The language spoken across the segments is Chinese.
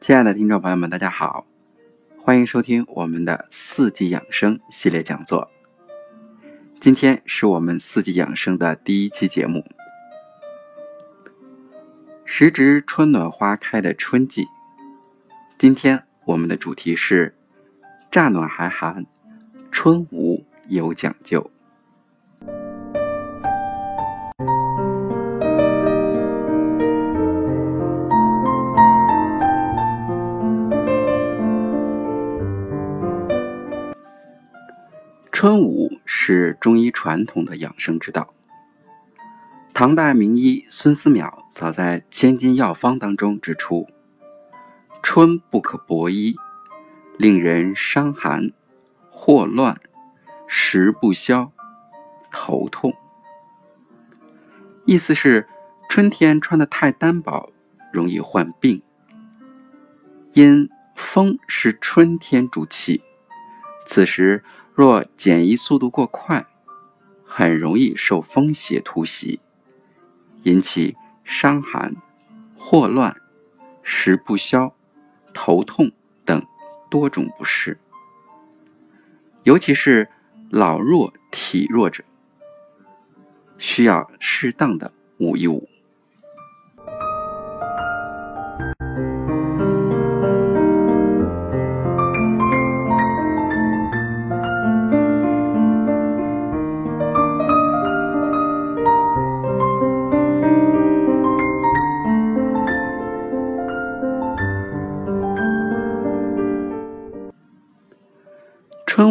亲爱的听众朋友们，大家好，欢迎收听我们的四季养生系列讲座。今天是我们四季养生的第一期节目。时值春暖花开的春季，今天我们的主题是乍暖还寒，春捂有讲究。春捂是中医传统的养生之道。唐代名医孙思邈早在《千金药方》当中指出：“春不可薄衣，令人伤寒、霍乱、食不消、头痛。”意思是春天穿的太单薄，容易患病。因风是春天主气，此时。若减衣速度过快，很容易受风邪突袭，引起伤寒、霍乱、食不消、头痛等多种不适。尤其是老弱体弱者，需要适当的捂一捂。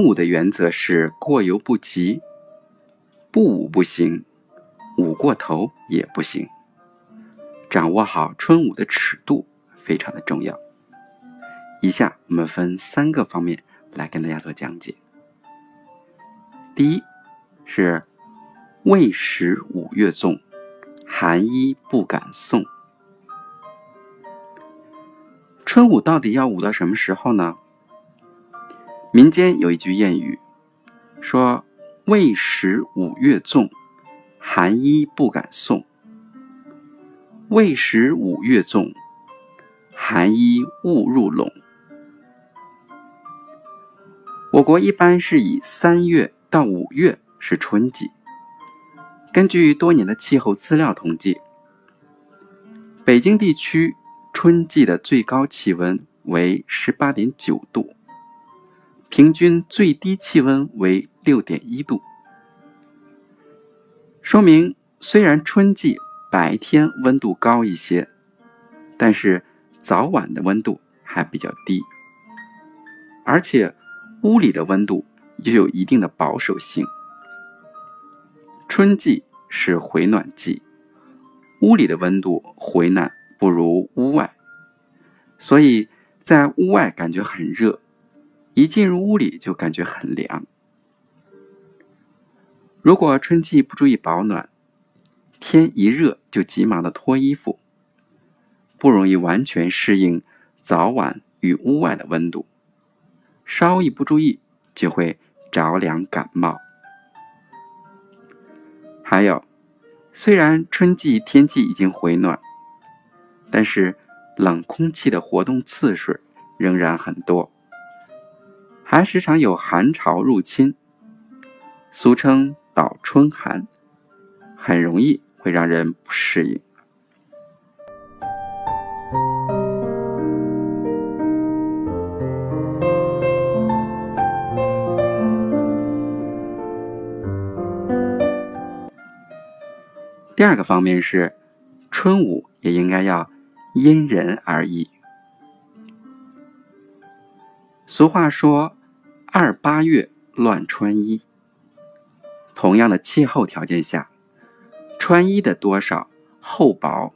舞的原则是过犹不及，不舞不行，捂过头也不行。掌握好春捂的尺度非常的重要。以下我们分三个方面来跟大家做讲解。第一是未时五月纵，寒衣不敢送。春捂到底要捂到什么时候呢？民间有一句谚语，说“未时五月纵，寒衣不敢送。”未时五月纵，寒衣勿入笼。我国一般是以三月到五月是春季。根据多年的气候资料统计，北京地区春季的最高气温为十八点九度。平均最低气温为六点一度，说明虽然春季白天温度高一些，但是早晚的温度还比较低，而且屋里的温度又有一定的保守性。春季是回暖季，屋里的温度回暖不如屋外，所以在屋外感觉很热。一进入屋里就感觉很凉。如果春季不注意保暖，天一热就急忙的脱衣服，不容易完全适应早晚与屋外的温度，稍一不注意就会着凉感冒。还有，虽然春季天气已经回暖，但是冷空气的活动次数仍然很多。还时常有寒潮入侵，俗称“倒春寒”，很容易会让人不适应。第二个方面是，春捂也应该要因人而异。俗话说。二八月乱穿衣。同样的气候条件下，穿衣的多少厚薄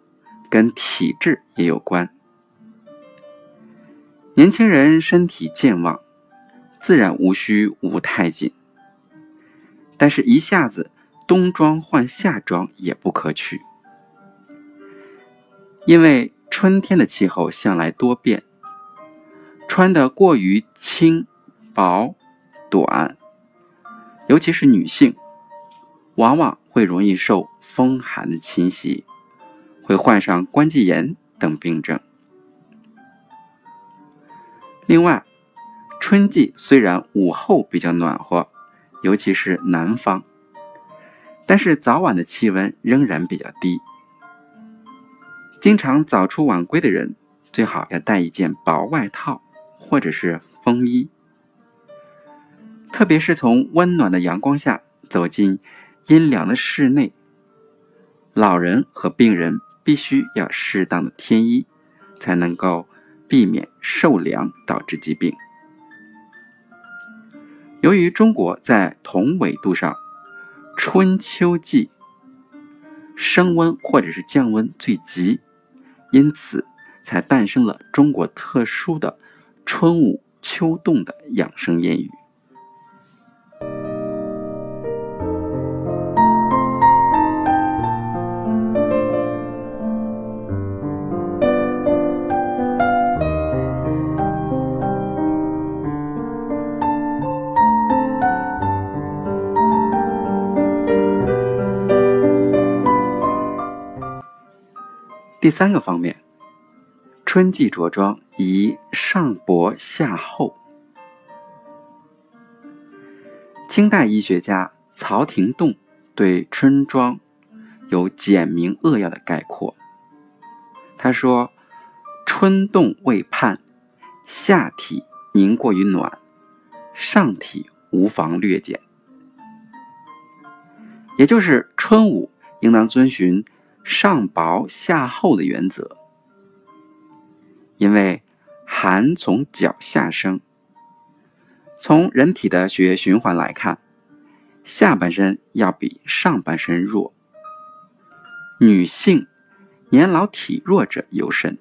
跟体质也有关。年轻人身体健旺，自然无需捂太紧。但是，一下子冬装换夏装也不可取，因为春天的气候向来多变，穿的过于轻。薄、短，尤其是女性，往往会容易受风寒的侵袭，会患上关节炎等病症。另外，春季虽然午后比较暖和，尤其是南方，但是早晚的气温仍然比较低。经常早出晚归的人，最好要带一件薄外套或者是风衣。特别是从温暖的阳光下走进阴凉的室内，老人和病人必须要适当的添衣，才能够避免受凉导致疾病。由于中国在同纬度上，春秋季升温或者是降温最急。因此，才诞生了中国特殊的春捂秋冻的养生谚语。第三个方面，春季着装宜上薄下厚。清代医学家曹廷栋对春装有简明扼要的概括。他说：“春冻未判，下体凝过于暖，上体无妨略减。”也就是春捂应当遵循。上薄下厚的原则，因为寒从脚下生。从人体的血液循环来看，下半身要比上半身弱。女性年老体弱者尤甚，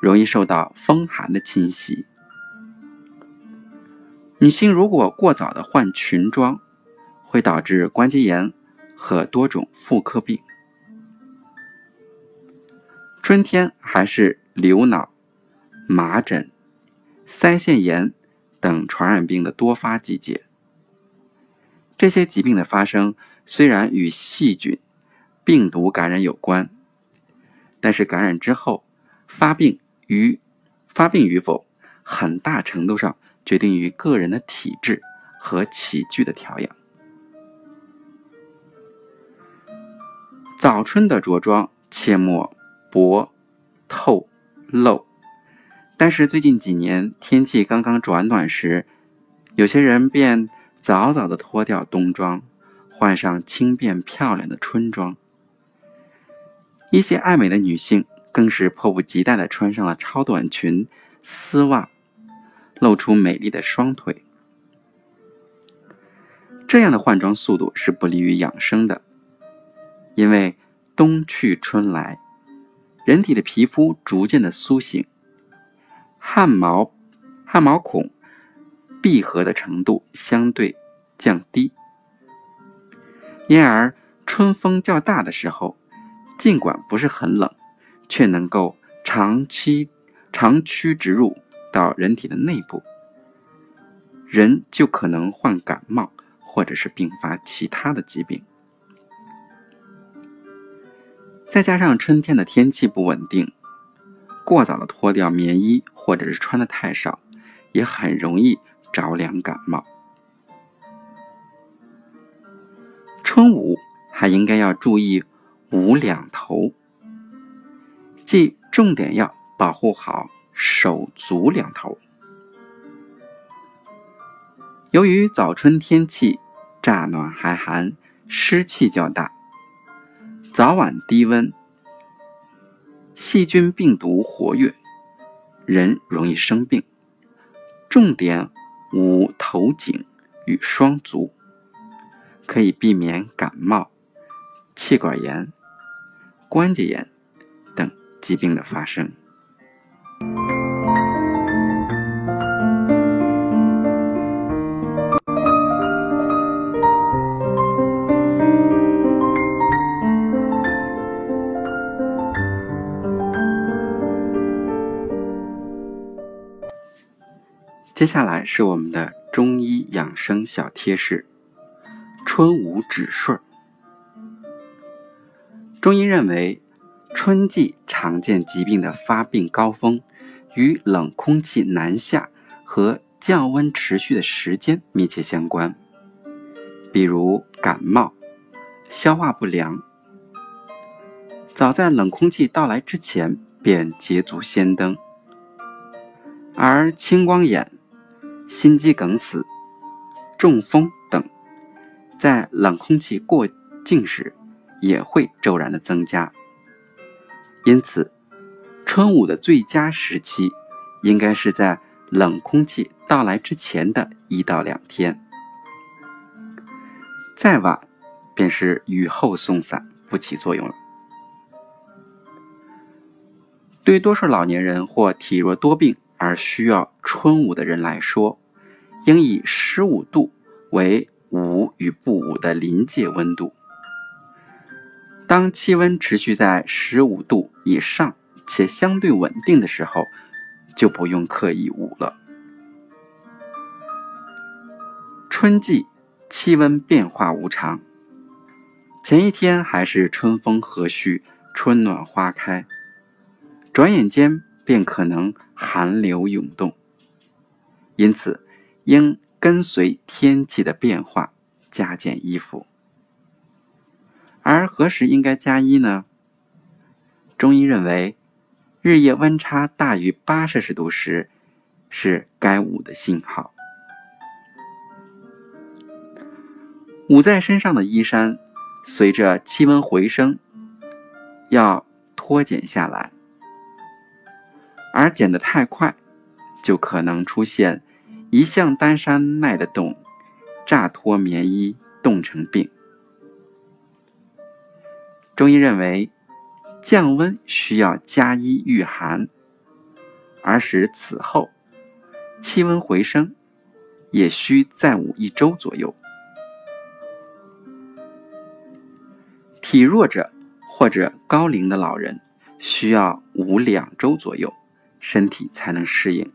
容易受到风寒的侵袭。女性如果过早的换裙装，会导致关节炎和多种妇科病。春天还是流脑、麻疹、腮腺炎等传染病的多发季节。这些疾病的发生虽然与细菌、病毒感染有关，但是感染之后发病与发病与否，很大程度上决定于个人的体质和起居的调养。早春的着装切莫。薄、透、露，但是最近几年天气刚刚转暖时，有些人便早早的脱掉冬装，换上轻便漂亮的春装。一些爱美的女性更是迫不及待的穿上了超短裙、丝袜，露出美丽的双腿。这样的换装速度是不利于养生的，因为冬去春来。人体的皮肤逐渐的苏醒，汗毛、汗毛孔闭合的程度相对降低，因而春风较大的时候，尽管不是很冷，却能够长期长驱直入到人体的内部，人就可能患感冒，或者是并发其他的疾病。再加上春天的天气不稳定，过早的脱掉棉衣或者是穿的太少，也很容易着凉感冒。春捂还应该要注意捂两头，即重点要保护好手足两头。由于早春天气乍暖还寒，湿气较大。早晚低温，细菌病毒活跃，人容易生病。重点捂头颈与双足，可以避免感冒、气管炎、关节炎等疾病的发生。接下来是我们的中医养生小贴士：春捂止顺。中医认为，春季常见疾病的发病高峰与冷空气南下和降温持续的时间密切相关，比如感冒、消化不良，早在冷空气到来之前便捷足先登；而青光眼、心肌梗死、中风等，在冷空气过境时也会骤然的增加。因此，春捂的最佳时期应该是在冷空气到来之前的一到两天，再晚便是雨后送伞，不起作用了。对多数老年人或体弱多病而需要春捂的人来说，应以十五度为捂与不捂的临界温度。当气温持续在十五度以上且相对稳定的时候，就不用刻意捂了。春季气温变化无常，前一天还是春风和煦、春暖花开，转眼间便可能寒流涌动。因此，应跟随天气的变化加减衣服。而何时应该加衣呢？中医认为，日夜温差大于八摄氏度时，是该捂的信号。捂在身上的衣衫，随着气温回升，要脱减下来，而减得太快，就可能出现一向单衫耐得冻，乍脱棉衣冻成病。中医认为，降温需要加衣御寒，而使此后气温回升，也需再捂一周左右。体弱者或者高龄的老人需要捂两周左右，身体才能适应。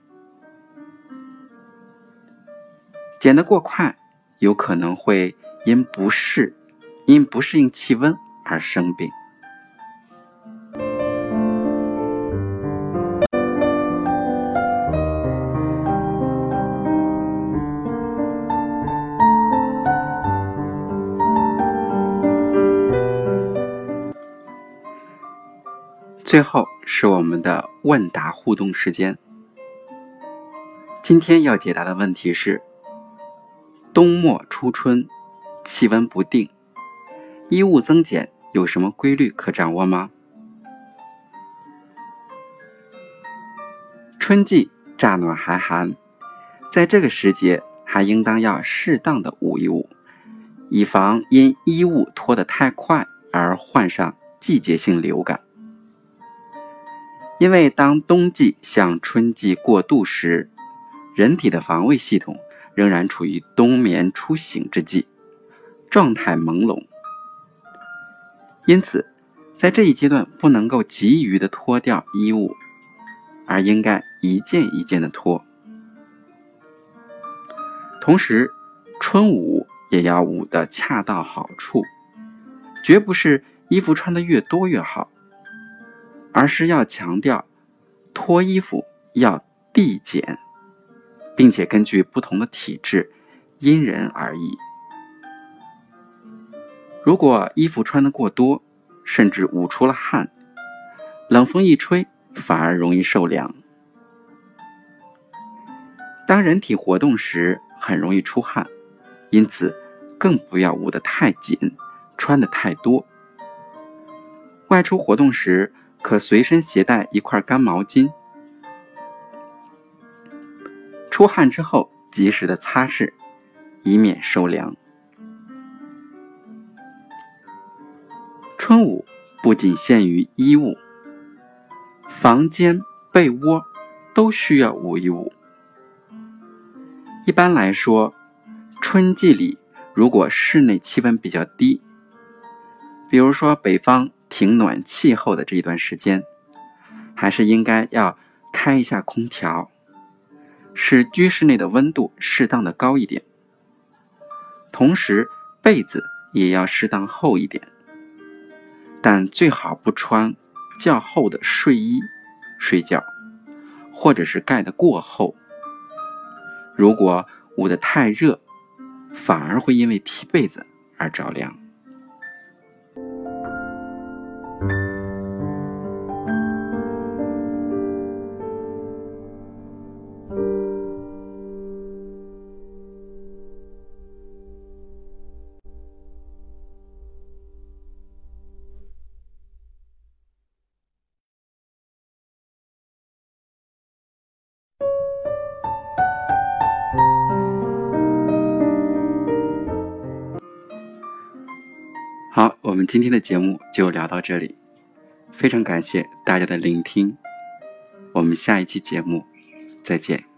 减得过快，有可能会因不适因不适应气温。而生病。最后是我们的问答互动时间。今天要解答的问题是：冬末初春，气温不定，衣物增减。有什么规律可掌握吗？春季乍暖还寒，在这个时节还应当要适当的捂一捂，以防因衣物脱得太快而患上季节性流感。因为当冬季向春季过渡时，人体的防卫系统仍然处于冬眠初醒之际，状态朦胧。因此，在这一阶段不能够急于的脱掉衣物，而应该一件一件的脱。同时，春捂也要捂得恰到好处，绝不是衣服穿的越多越好，而是要强调脱衣服要递减，并且根据不同的体质，因人而异。如果衣服穿的过多，甚至捂出了汗，冷风一吹，反而容易受凉。当人体活动时，很容易出汗，因此更不要捂得太紧，穿的太多。外出活动时，可随身携带一块干毛巾，出汗之后及时的擦拭，以免受凉。春捂不仅限于衣物，房间、被窝都需要捂一捂。一般来说，春季里如果室内气温比较低，比如说北方停暖气候的这一段时间，还是应该要开一下空调，使居室内的温度适当的高一点。同时，被子也要适当厚一点。但最好不穿较厚的睡衣睡觉，或者是盖得过厚。如果捂得太热，反而会因为踢被子而着凉。好，我们今天的节目就聊到这里，非常感谢大家的聆听，我们下一期节目再见。